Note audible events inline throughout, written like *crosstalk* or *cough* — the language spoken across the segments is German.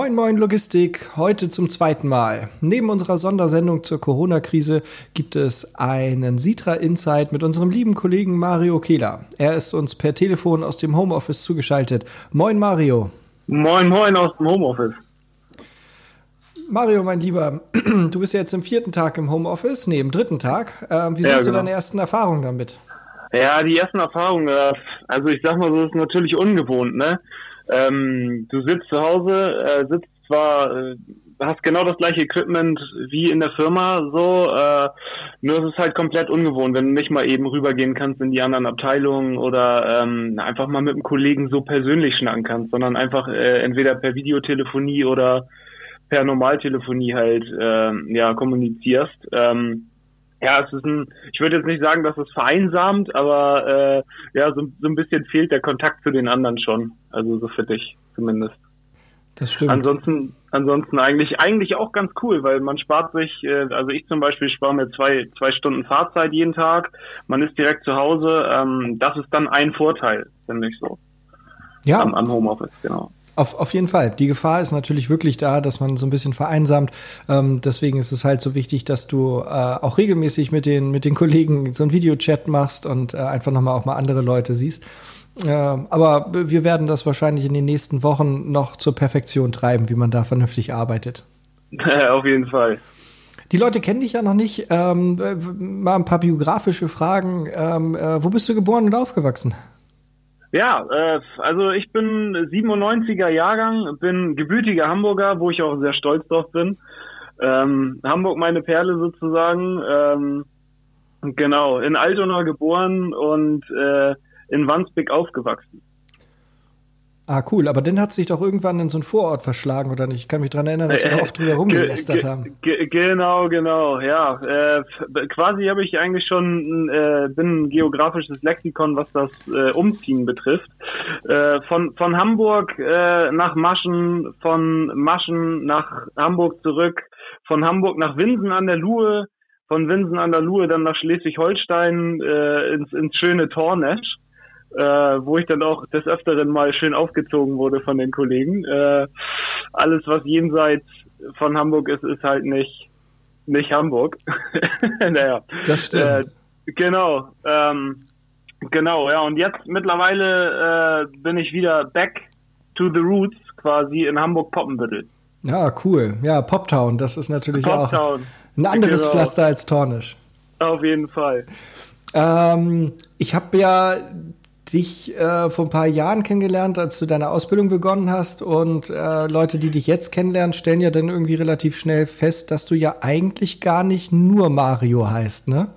Moin Moin Logistik, heute zum zweiten Mal. Neben unserer Sondersendung zur Corona-Krise gibt es einen Sitra Insight mit unserem lieben Kollegen Mario Kehler. Er ist uns per Telefon aus dem Homeoffice zugeschaltet. Moin Mario. Moin Moin aus dem Homeoffice. Mario, mein Lieber, *clears throat* du bist jetzt im vierten Tag im Homeoffice, nee, im dritten Tag. Äh, wie sind ja, so genau. deine ersten Erfahrungen damit? Ja, die ersten Erfahrungen, äh, also ich sag mal so, ist natürlich ungewohnt, ne? Ähm, du sitzt zu Hause, äh, sitzt zwar, äh, hast genau das gleiche Equipment wie in der Firma, so, äh, nur es ist halt komplett ungewohnt, wenn du nicht mal eben rübergehen kannst in die anderen Abteilungen oder ähm, einfach mal mit einem Kollegen so persönlich schnacken kannst, sondern einfach äh, entweder per Videotelefonie oder per Normaltelefonie halt äh, ja kommunizierst. Ähm, ja, es ist ein, ich würde jetzt nicht sagen, dass es vereinsamt, aber äh, ja, so, so ein bisschen fehlt der Kontakt zu den anderen schon. Also so für dich zumindest. Das stimmt. Ansonsten, ansonsten eigentlich, eigentlich auch ganz cool, weil man spart sich, äh, also ich zum Beispiel spare mir zwei, zwei Stunden Fahrzeit jeden Tag. Man ist direkt zu Hause. Ähm, das ist dann ein Vorteil, finde ich so. Ja. Am, am Homeoffice, genau. Auf, auf jeden Fall. Die Gefahr ist natürlich wirklich da, dass man so ein bisschen vereinsamt. Ähm, deswegen ist es halt so wichtig, dass du äh, auch regelmäßig mit den, mit den Kollegen so ein Videochat machst und äh, einfach nochmal auch mal andere Leute siehst. Äh, aber wir werden das wahrscheinlich in den nächsten Wochen noch zur Perfektion treiben, wie man da vernünftig arbeitet. *laughs* auf jeden Fall. Die Leute kennen dich ja noch nicht. Ähm, mal ein paar biografische Fragen. Ähm, äh, wo bist du geboren und aufgewachsen? Ja, äh, also ich bin 97er Jahrgang, bin gebürtiger Hamburger, wo ich auch sehr stolz drauf bin. Ähm, Hamburg meine Perle sozusagen. Ähm, genau, in Altona geboren und äh, in Wandsbek aufgewachsen. Ah, cool. Aber dann hat sich doch irgendwann in so ein Vorort verschlagen, oder nicht? Ich kann mich dran erinnern, dass wir äh, oft drüber rumgelästert haben. Genau, genau, ja. Äh, quasi habe ich eigentlich schon, äh, bin ein geografisches Lexikon, was das äh, Umziehen betrifft. Äh, von, von Hamburg äh, nach Maschen, von Maschen nach Hamburg zurück, von Hamburg nach Winsen an der Luhe, von Winsen an der Luhe dann nach Schleswig-Holstein äh, ins, ins schöne Tornesch äh, wo ich dann auch des Öfteren mal schön aufgezogen wurde von den Kollegen. Äh, alles, was jenseits von Hamburg ist, ist halt nicht, nicht Hamburg. *laughs* naja. Das stimmt. Äh, genau. Ähm, genau, ja. Und jetzt mittlerweile äh, bin ich wieder back to the roots quasi in Hamburg-Poppenbüttel. Ja, cool. Ja, Poptown, das ist natürlich Poptown. auch ein anderes genau. Pflaster als Tornisch. Auf jeden Fall. Ähm, ich habe ja dich äh, vor ein paar Jahren kennengelernt, als du deine Ausbildung begonnen hast. Und äh, Leute, die dich jetzt kennenlernen, stellen ja dann irgendwie relativ schnell fest, dass du ja eigentlich gar nicht nur Mario heißt, ne?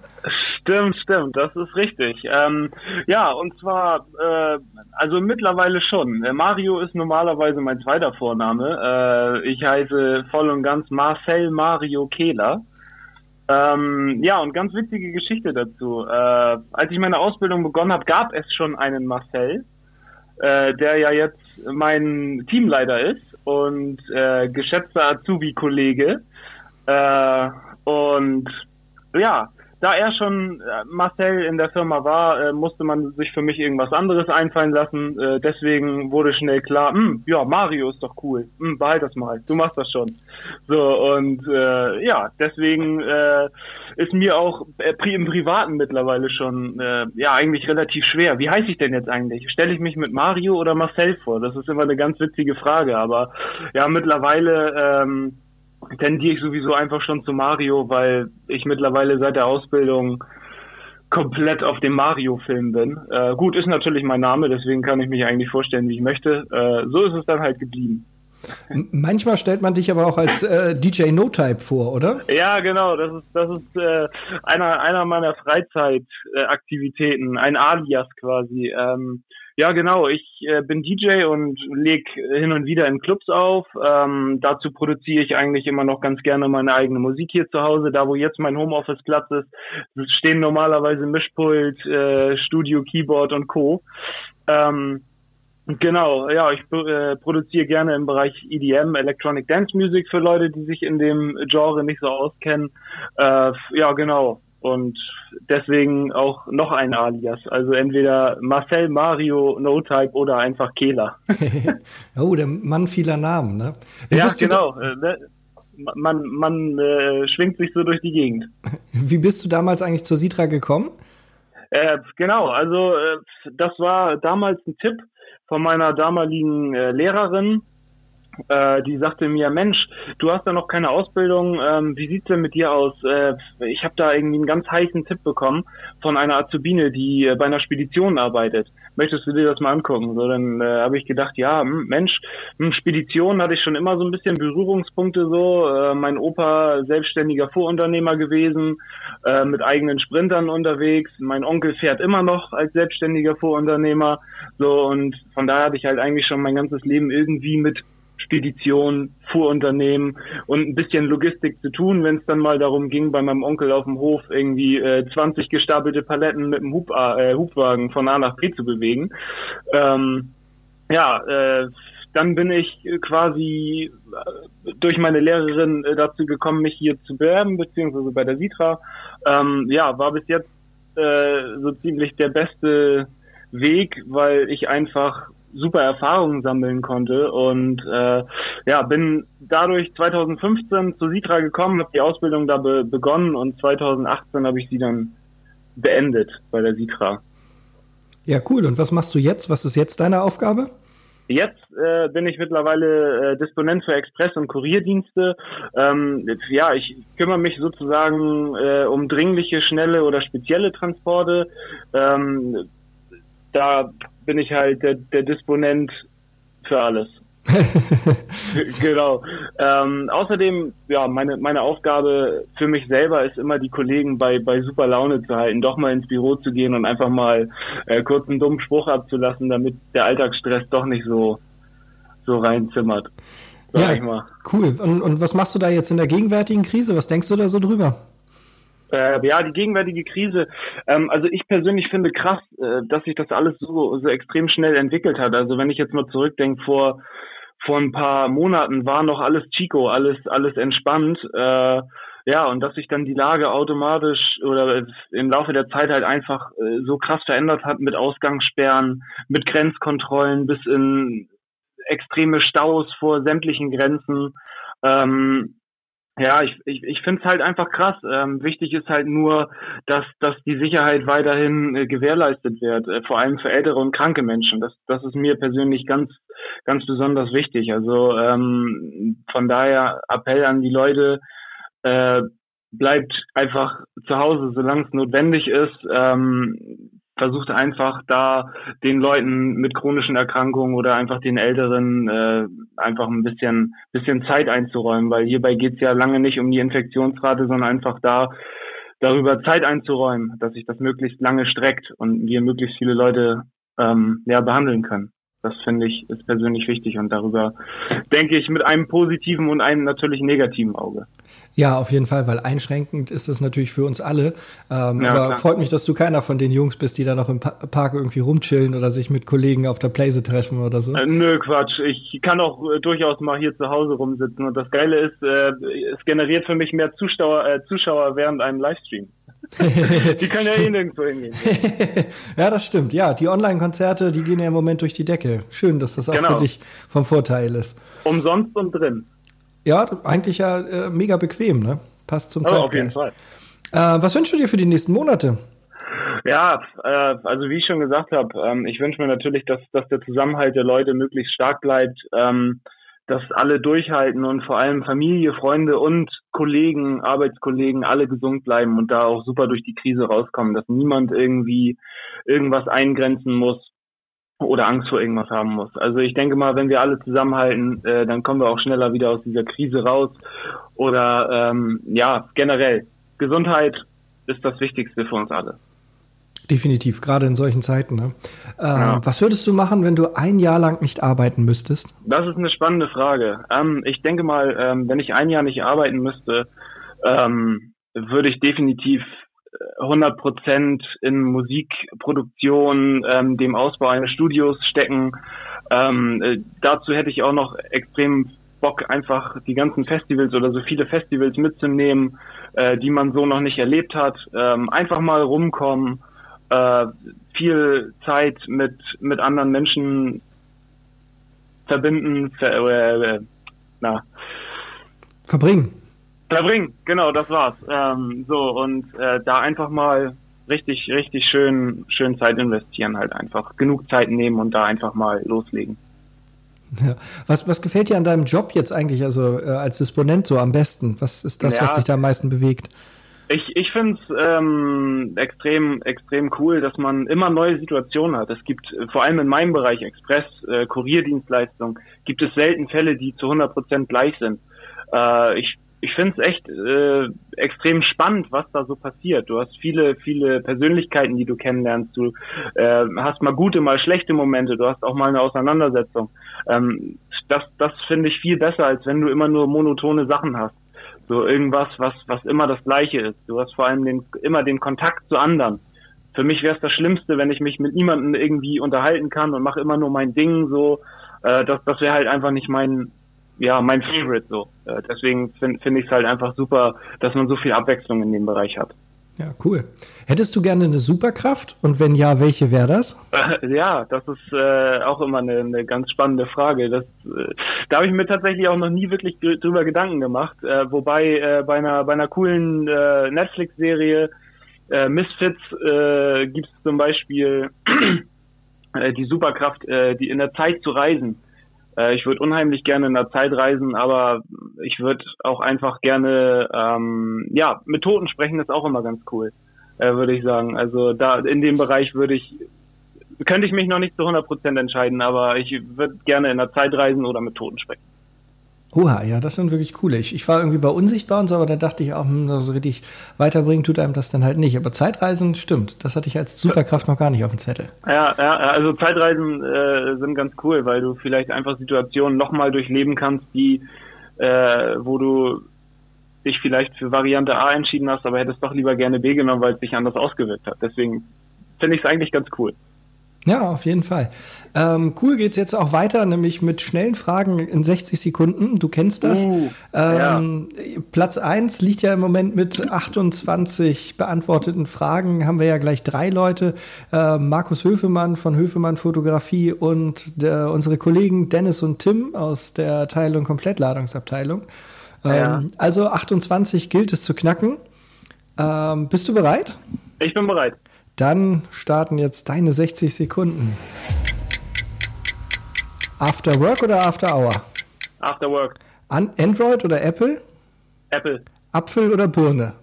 Stimmt, stimmt, das ist richtig. Ähm, ja, und zwar, äh, also mittlerweile schon. Mario ist normalerweise mein zweiter Vorname. Äh, ich heiße voll und ganz Marcel Mario Kehler. Ähm, ja, und ganz witzige Geschichte dazu. Äh, als ich meine Ausbildung begonnen habe, gab es schon einen Marcel, äh, der ja jetzt mein Teamleiter ist und äh, geschätzter Azubi-Kollege. Äh, und ja, da er schon äh, Marcel in der Firma war, äh, musste man sich für mich irgendwas anderes einfallen lassen. Äh, deswegen wurde schnell klar, hm, ja, Mario ist doch cool. Hm, behalt das mal, du machst das schon. So, und äh, ja, deswegen äh, ist mir auch äh, im Privaten mittlerweile schon äh, ja eigentlich relativ schwer. Wie heiße ich denn jetzt eigentlich? Stelle ich mich mit Mario oder Marcel vor? Das ist immer eine ganz witzige Frage, aber ja, mittlerweile ähm, tendiere ich sowieso einfach schon zu Mario, weil ich mittlerweile seit der Ausbildung komplett auf dem Mario-Film bin. Äh, gut, ist natürlich mein Name, deswegen kann ich mich eigentlich vorstellen, wie ich möchte. Äh, so ist es dann halt geblieben. Manchmal stellt man dich aber auch als äh, DJ No Type vor, oder? Ja, genau. Das ist das ist äh, einer einer meiner Freizeitaktivitäten, ein Alias quasi. Ähm, ja, genau. Ich äh, bin DJ und leg hin und wieder in Clubs auf. Ähm, dazu produziere ich eigentlich immer noch ganz gerne meine eigene Musik hier zu Hause. Da, wo jetzt mein Homeoffice-Platz ist, stehen normalerweise Mischpult, äh, Studio, Keyboard und Co. Ähm, Genau, ja, ich äh, produziere gerne im Bereich EDM, Electronic Dance Music für Leute, die sich in dem Genre nicht so auskennen. Äh, ja, genau. Und deswegen auch noch ein Alias. Also entweder Marcel, Mario, No-Type oder einfach Kehler. *laughs* oh, der Mann vieler Namen, ne? Wie ja, genau. Äh, ne? Man, man äh, schwingt sich so durch die Gegend. *laughs* Wie bist du damals eigentlich zur Sitra gekommen? Äh, genau, also äh, das war damals ein Tipp von meiner damaligen äh, Lehrerin, die sagte mir, Mensch, du hast da noch keine Ausbildung, ähm, wie sieht's denn mit dir aus? Äh, ich habe da irgendwie einen ganz heißen Tipp bekommen von einer Azubine, die äh, bei einer Spedition arbeitet. Möchtest du dir das mal angucken? So, dann äh, habe ich gedacht, ja, hm, Mensch, hm, Spedition hatte ich schon immer so ein bisschen Berührungspunkte so. Äh, mein Opa selbstständiger Fuhrunternehmer gewesen, äh, mit eigenen Sprintern unterwegs. Mein Onkel fährt immer noch als selbstständiger Fuhrunternehmer. So und von daher hatte ich halt eigentlich schon mein ganzes Leben irgendwie mit Spedition, Fuhrunternehmen und ein bisschen Logistik zu tun, wenn es dann mal darum ging, bei meinem Onkel auf dem Hof irgendwie äh, 20 gestapelte Paletten mit dem Hub, äh, Hubwagen von A nach B zu bewegen. Ähm, ja, äh, dann bin ich quasi äh, durch meine Lehrerin äh, dazu gekommen, mich hier zu bewerben, beziehungsweise bei der Sitra. Ähm, ja, war bis jetzt äh, so ziemlich der beste Weg, weil ich einfach super Erfahrungen sammeln konnte und äh, ja, bin dadurch 2015 zu Sitra gekommen, habe die Ausbildung da be begonnen und 2018 habe ich sie dann beendet bei der Sitra. Ja, cool. Und was machst du jetzt? Was ist jetzt deine Aufgabe? Jetzt äh, bin ich mittlerweile äh, Disponent für Express- und Kurierdienste. Ähm, ja, ich kümmere mich sozusagen äh, um dringliche, schnelle oder spezielle Transporte. Ähm, da bin ich halt der, der Disponent für alles. *laughs* genau. Ähm, außerdem, ja, meine, meine Aufgabe für mich selber ist immer, die Kollegen bei, bei super Laune zu halten, doch mal ins Büro zu gehen und einfach mal äh, kurz einen dummen Spruch abzulassen, damit der Alltagsstress doch nicht so, so reinzimmert. Ja, cool. Und, und was machst du da jetzt in der gegenwärtigen Krise? Was denkst du da so drüber? Äh, ja, die gegenwärtige Krise. Ähm, also ich persönlich finde krass, äh, dass sich das alles so, so extrem schnell entwickelt hat. Also wenn ich jetzt mal zurückdenke, vor, vor ein paar Monaten war noch alles Chico, alles, alles entspannt. Äh, ja, und dass sich dann die Lage automatisch oder im Laufe der Zeit halt einfach äh, so krass verändert hat mit Ausgangssperren, mit Grenzkontrollen bis in extreme Staus vor sämtlichen Grenzen. Ähm, ja, ich, ich, ich finde es halt einfach krass. Ähm, wichtig ist halt nur, dass, dass die Sicherheit weiterhin äh, gewährleistet wird, äh, vor allem für ältere und kranke Menschen. Das, das ist mir persönlich ganz, ganz besonders wichtig. Also ähm, von daher Appell an die Leute, äh, bleibt einfach zu Hause, solange es notwendig ist. Ähm, versucht einfach da den Leuten mit chronischen Erkrankungen oder einfach den Älteren äh, einfach ein bisschen bisschen Zeit einzuräumen, weil hierbei geht es ja lange nicht um die Infektionsrate, sondern einfach da darüber Zeit einzuräumen, dass sich das möglichst lange streckt und wir möglichst viele Leute ähm, ja behandeln können. Das finde ich ist persönlich wichtig und darüber denke ich mit einem positiven und einem natürlich negativen Auge. Ja, auf jeden Fall, weil einschränkend ist es natürlich für uns alle. Ähm, ja, aber klar. freut mich, dass du keiner von den Jungs bist, die da noch im Park irgendwie rumchillen oder sich mit Kollegen auf der Playse treffen oder so. Äh, nö, Quatsch. Ich kann auch äh, durchaus mal hier zu Hause rumsitzen und das Geile ist, äh, es generiert für mich mehr Zuschauer, äh, Zuschauer während einem Livestream. *laughs* die können ja eh nirgendwo hingehen. *laughs* ja, das stimmt. Ja, die Online-Konzerte, die gehen ja im Moment durch die Decke. Schön, dass das auch genau. für dich vom Vorteil ist. Umsonst und drin. Ja, eigentlich ja äh, mega bequem, ne? Passt zum Zeitgeist. Auf jeden Fall. Äh, was wünschst du dir für die nächsten Monate? Ja, äh, also wie ich schon gesagt habe, ähm, ich wünsche mir natürlich, dass, dass der Zusammenhalt der Leute möglichst stark bleibt. Ähm, dass alle durchhalten und vor allem Familie, Freunde und Kollegen, Arbeitskollegen alle gesund bleiben und da auch super durch die Krise rauskommen, dass niemand irgendwie irgendwas eingrenzen muss oder Angst vor irgendwas haben muss. Also ich denke mal, wenn wir alle zusammenhalten, äh, dann kommen wir auch schneller wieder aus dieser Krise raus. Oder ähm, ja, generell, Gesundheit ist das Wichtigste für uns alle. Definitiv, gerade in solchen Zeiten. Ne? Äh, ja. Was würdest du machen, wenn du ein Jahr lang nicht arbeiten müsstest? Das ist eine spannende Frage. Ähm, ich denke mal, ähm, wenn ich ein Jahr nicht arbeiten müsste, ähm, würde ich definitiv 100 äh, Prozent in Musikproduktion, ähm, dem Ausbau eines Studios stecken. Ähm, äh, dazu hätte ich auch noch extrem Bock, einfach die ganzen Festivals oder so viele Festivals mitzunehmen, äh, die man so noch nicht erlebt hat. Ähm, einfach mal rumkommen, äh, viel Zeit mit, mit anderen Menschen verbinden, ver, äh, na. Verbringen. Verbringen, genau, das war's. Ähm, so, und äh, da einfach mal richtig, richtig schön, schön Zeit investieren halt einfach. Genug Zeit nehmen und da einfach mal loslegen. Ja. Was, was gefällt dir an deinem Job jetzt eigentlich, also äh, als Disponent so am besten? Was ist das, ja. was dich da am meisten bewegt? Ich, ich finde es ähm, extrem, extrem cool, dass man immer neue Situationen hat. Es gibt äh, vor allem in meinem Bereich Express, äh, Kurierdienstleistung, gibt es selten Fälle, die zu 100 Prozent gleich sind. Äh, ich ich finde es echt äh, extrem spannend, was da so passiert. Du hast viele, viele Persönlichkeiten, die du kennenlernst. Du äh, hast mal gute, mal schlechte Momente. Du hast auch mal eine Auseinandersetzung. Ähm, das das finde ich viel besser, als wenn du immer nur monotone Sachen hast. So irgendwas, was, was immer das Gleiche ist. Du hast vor allem den, immer den Kontakt zu anderen. Für mich wäre es das Schlimmste, wenn ich mich mit niemandem irgendwie unterhalten kann und mache immer nur mein Ding so. Äh, das das wäre halt einfach nicht mein, ja, mein Favorite so. Äh, deswegen finde find ich es halt einfach super, dass man so viel Abwechslung in dem Bereich hat. Ja, cool. Hättest du gerne eine Superkraft? Und wenn ja, welche wäre das? *laughs* ja, das ist äh, auch immer eine, eine ganz spannende Frage. Das, äh, da habe ich mir tatsächlich auch noch nie wirklich drüber Gedanken gemacht. Äh, wobei äh, bei einer bei einer coolen äh, Netflix-Serie äh, Misfits äh, gibt es zum Beispiel *clears throat* äh, die Superkraft, äh, die in der Zeit zu reisen. Äh, ich würde unheimlich gerne in der Zeit reisen, aber ich würde auch einfach gerne, ähm, ja, mit Toten sprechen ist auch immer ganz cool, äh, würde ich sagen. Also da in dem Bereich würde ich, könnte ich mich noch nicht zu 100 Prozent entscheiden, aber ich würde gerne in der Zeit reisen oder mit Toten sprechen. Oha, ja, das sind wirklich coole. Ich, ich war irgendwie bei Unsichtbar und so, aber da dachte ich auch, hm, so richtig weiterbringen tut einem das dann halt nicht. Aber Zeitreisen stimmt. Das hatte ich als Superkraft noch gar nicht auf dem Zettel. Ja, ja also Zeitreisen äh, sind ganz cool, weil du vielleicht einfach Situationen nochmal durchleben kannst, die, äh, wo du dich vielleicht für Variante A entschieden hast, aber hättest doch lieber gerne B genommen, weil es sich anders ausgewirkt hat. Deswegen finde ich es eigentlich ganz cool. Ja, auf jeden Fall. Ähm, cool geht's jetzt auch weiter, nämlich mit schnellen Fragen in 60 Sekunden. Du kennst das. Uh, ähm, ja. Platz eins liegt ja im Moment mit 28 beantworteten Fragen. Haben wir ja gleich drei Leute. Äh, Markus Höfemann von Höfemann Fotografie und der, unsere Kollegen Dennis und Tim aus der Teil- und Komplettladungsabteilung. Ähm, ja. Also 28 gilt es zu knacken. Ähm, bist du bereit? Ich bin bereit. Dann starten jetzt deine 60 Sekunden. After Work oder After Hour? After Work. An Android oder Apple? Apple. Apfel oder Birne?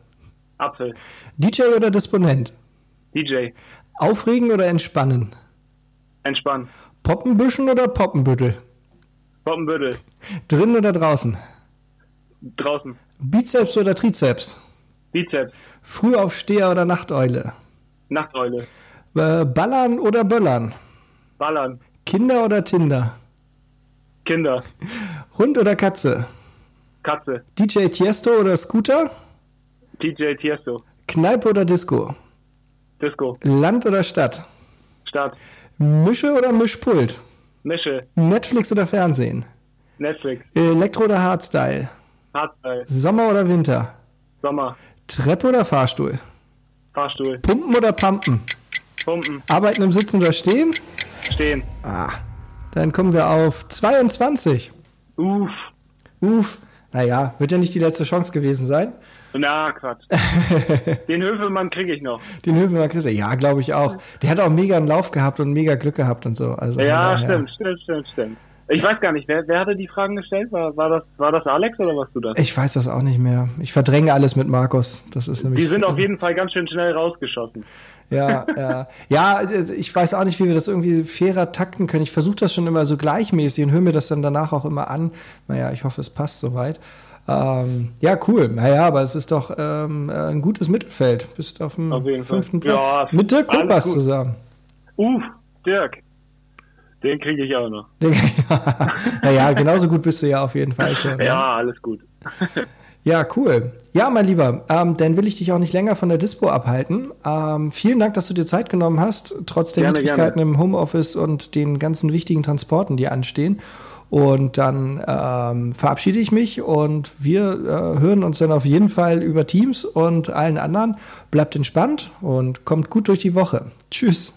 Apfel. DJ oder Disponent? DJ. Aufregen oder entspannen? Entspannen. Poppenbüschen oder Poppenbüttel? Poppenbüttel. Drinnen oder draußen? Draußen. Bizeps oder Trizeps? Bizeps. Frühaufsteher oder Nachteule? Nachteule. Äh, ballern oder Böllern? Ballern. Kinder oder Tinder? Kinder. Hund oder Katze? Katze. DJ Tiesto oder Scooter? DJ Tiesto. Kneipe oder Disco? Disco. Land oder Stadt? Stadt. Mische oder Mischpult? Mische. Netflix oder Fernsehen? Netflix. Elektro oder Hardstyle? Hardstyle. Sommer oder Winter? Sommer. Treppe oder Fahrstuhl? Fahrstuhl. Pumpen oder Pumpen? Pumpen. Arbeiten im Sitzen oder Stehen? Stehen. Ah, dann kommen wir auf 22. Uff. Uff. Naja, wird ja nicht die letzte Chance gewesen sein. Na, Quatsch. *laughs* Den Höfelmann kriege ich noch. Den Höfelmann kriegst du, ja, glaube ich auch. Der hat auch mega einen Lauf gehabt und mega Glück gehabt und so. Also, ja, stimmt, stimmt, stimmt, stimmt. Ich weiß gar nicht, wer, wer hatte die Fragen gestellt? War, war, das, war das Alex oder warst du das? Ich weiß das auch nicht mehr. Ich verdränge alles mit Markus. Das ist nämlich. Die sind auf jeden Fall ganz schön schnell rausgeschossen. Ja, ja. Ja, ich weiß auch nicht, wie wir das irgendwie fairer takten können. Ich versuche das schon immer so gleichmäßig und höre mir das dann danach auch immer an. Naja, ich hoffe, es passt soweit. Ähm, ja, cool. Naja, aber es ist doch ähm, ein gutes Mittelfeld. Bist auf dem auf fünften Fall. Platz. Ja, mit Dirk Kumpers zusammen. Uff, Dirk. Den kriege ich auch noch. *laughs* *laughs* naja, genauso gut bist du ja auf jeden Fall schon. Ja, ja alles gut. *laughs* Ja, cool. Ja, mein Lieber, ähm, dann will ich dich auch nicht länger von der Dispo abhalten. Ähm, vielen Dank, dass du dir Zeit genommen hast, trotz der gerne, Widrigkeiten gerne. im Homeoffice und den ganzen wichtigen Transporten, die anstehen. Und dann ähm, verabschiede ich mich und wir äh, hören uns dann auf jeden Fall über Teams und allen anderen. Bleibt entspannt und kommt gut durch die Woche. Tschüss.